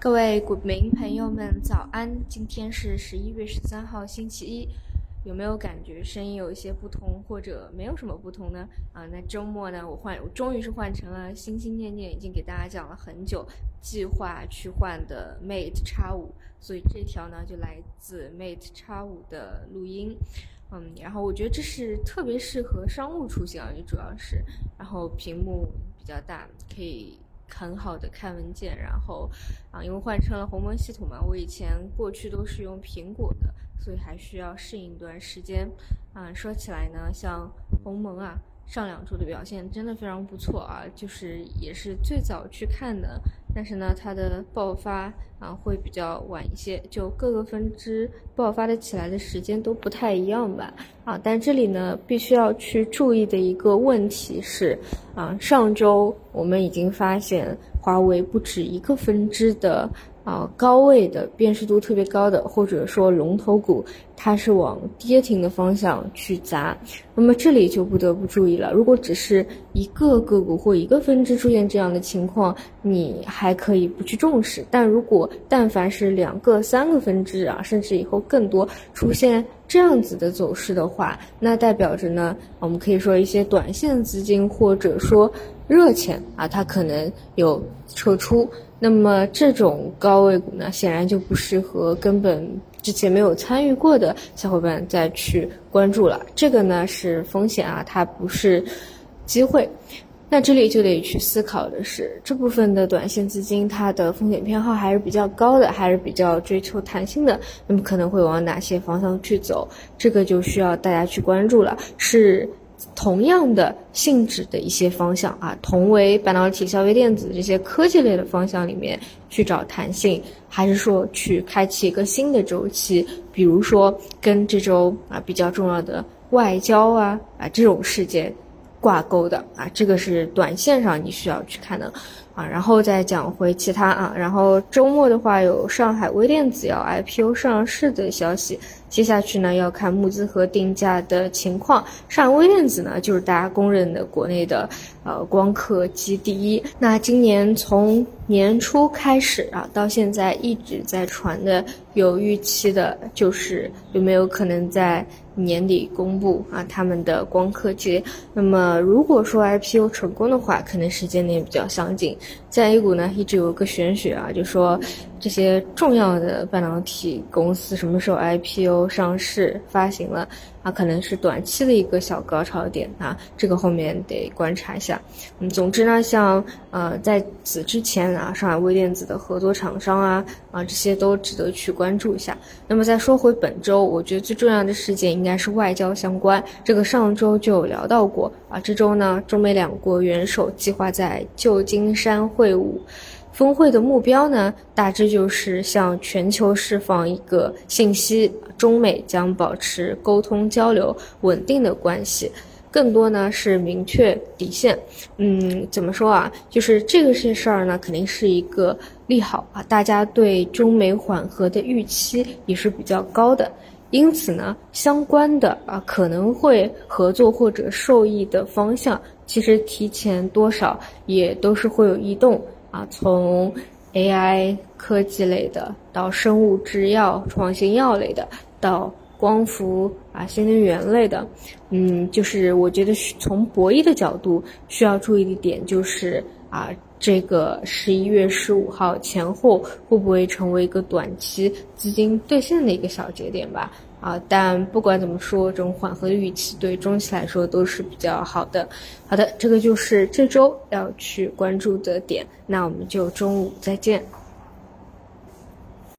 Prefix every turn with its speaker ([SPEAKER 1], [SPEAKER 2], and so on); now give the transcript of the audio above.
[SPEAKER 1] 各位股民朋友们，早安！今天是十一月十三号，星期一。有没有感觉声音有一些不同，或者没有什么不同呢？啊，那周末呢，我换，我终于是换成了心心念念已经给大家讲了很久，计划去换的 Mate 叉五，所以这条呢就来自 Mate 叉五的录音。嗯，然后我觉得这是特别适合商务出行啊，也主要是，然后屏幕比较大，可以。很好的看文件，然后啊，因为换成了鸿蒙系统嘛，我以前过去都是用苹果的，所以还需要适应一段时间。啊，说起来呢，像鸿蒙啊，上两周的表现真的非常不错啊，就是也是最早去看的。但是呢，它的爆发啊会比较晚一些，就各个分支爆发的起来的时间都不太一样吧。啊，但这里呢，必须要去注意的一个问题是，啊，上周我们已经发现华为不止一个分支的。啊，高位的辨识度特别高的，或者说龙头股，它是往跌停的方向去砸。那么这里就不得不注意了。如果只是一个个股或一个分支出现这样的情况，你还可以不去重视。但如果但凡是两个、三个分支啊，甚至以后更多出现这样子的走势的话，那代表着呢，我们可以说一些短线资金或者说热钱啊，它可能有撤出。那么这种高位股呢，显然就不适合根本之前没有参与过的小伙伴再去关注了。这个呢是风险啊，它不是机会。那这里就得去思考的是，这部分的短线资金它的风险偏好还是比较高的，还是比较追求弹性的。那么可能会往哪些方向去走？这个就需要大家去关注了。是。同样的性质的一些方向啊，同为半导体、消费电子这些科技类的方向里面去找弹性，还是说去开启一个新的周期？比如说跟这周啊比较重要的外交啊啊这种事件挂钩的啊，这个是短线上你需要去看的。啊，然后再讲回其他啊，然后周末的话有上海微电子要 IPO 上市的消息，接下去呢要看募资和定价的情况。上海微电子呢就是大家公认的国内的呃光刻机第一。那今年从年初开始啊，到现在一直在传的有预期的就是有没有可能在。年底公布啊，他们的光刻机。那么如果说 IPO 成功的话，可能时间点比较相近。在 A 股呢，一直有个玄学啊，就说这些重要的半导体公司什么时候 IPO 上市发行了。啊，可能是短期的一个小高潮点啊，这个后面得观察一下。嗯，总之呢，像呃在此之前啊，上海微电子的合作厂商啊啊这些都值得去关注一下。那么再说回本周，我觉得最重要的事件应该是外交相关。这个上周就有聊到过啊，这周呢，中美两国元首计划在旧金山会晤。峰会的目标呢，大致就是向全球释放一个信息：中美将保持沟通交流、稳定的关系。更多呢是明确底线。嗯，怎么说啊？就是这个事事儿呢，肯定是一个利好啊。大家对中美缓和的预期也是比较高的，因此呢，相关的啊可能会合作或者受益的方向，其实提前多少也都是会有异动。啊，从 AI 科技类的到生物制药、创新药类的，到光伏啊、新能源类的，嗯，就是我觉得从博弈的角度需要注意的点就是啊，这个十一月十五号前后会不会成为一个短期资金兑现的一个小节点吧？啊，但不管怎么说，这种缓和的预期对中期来说都是比较好的。好的，这个就是这周要去关注的点，那我们就中午再见。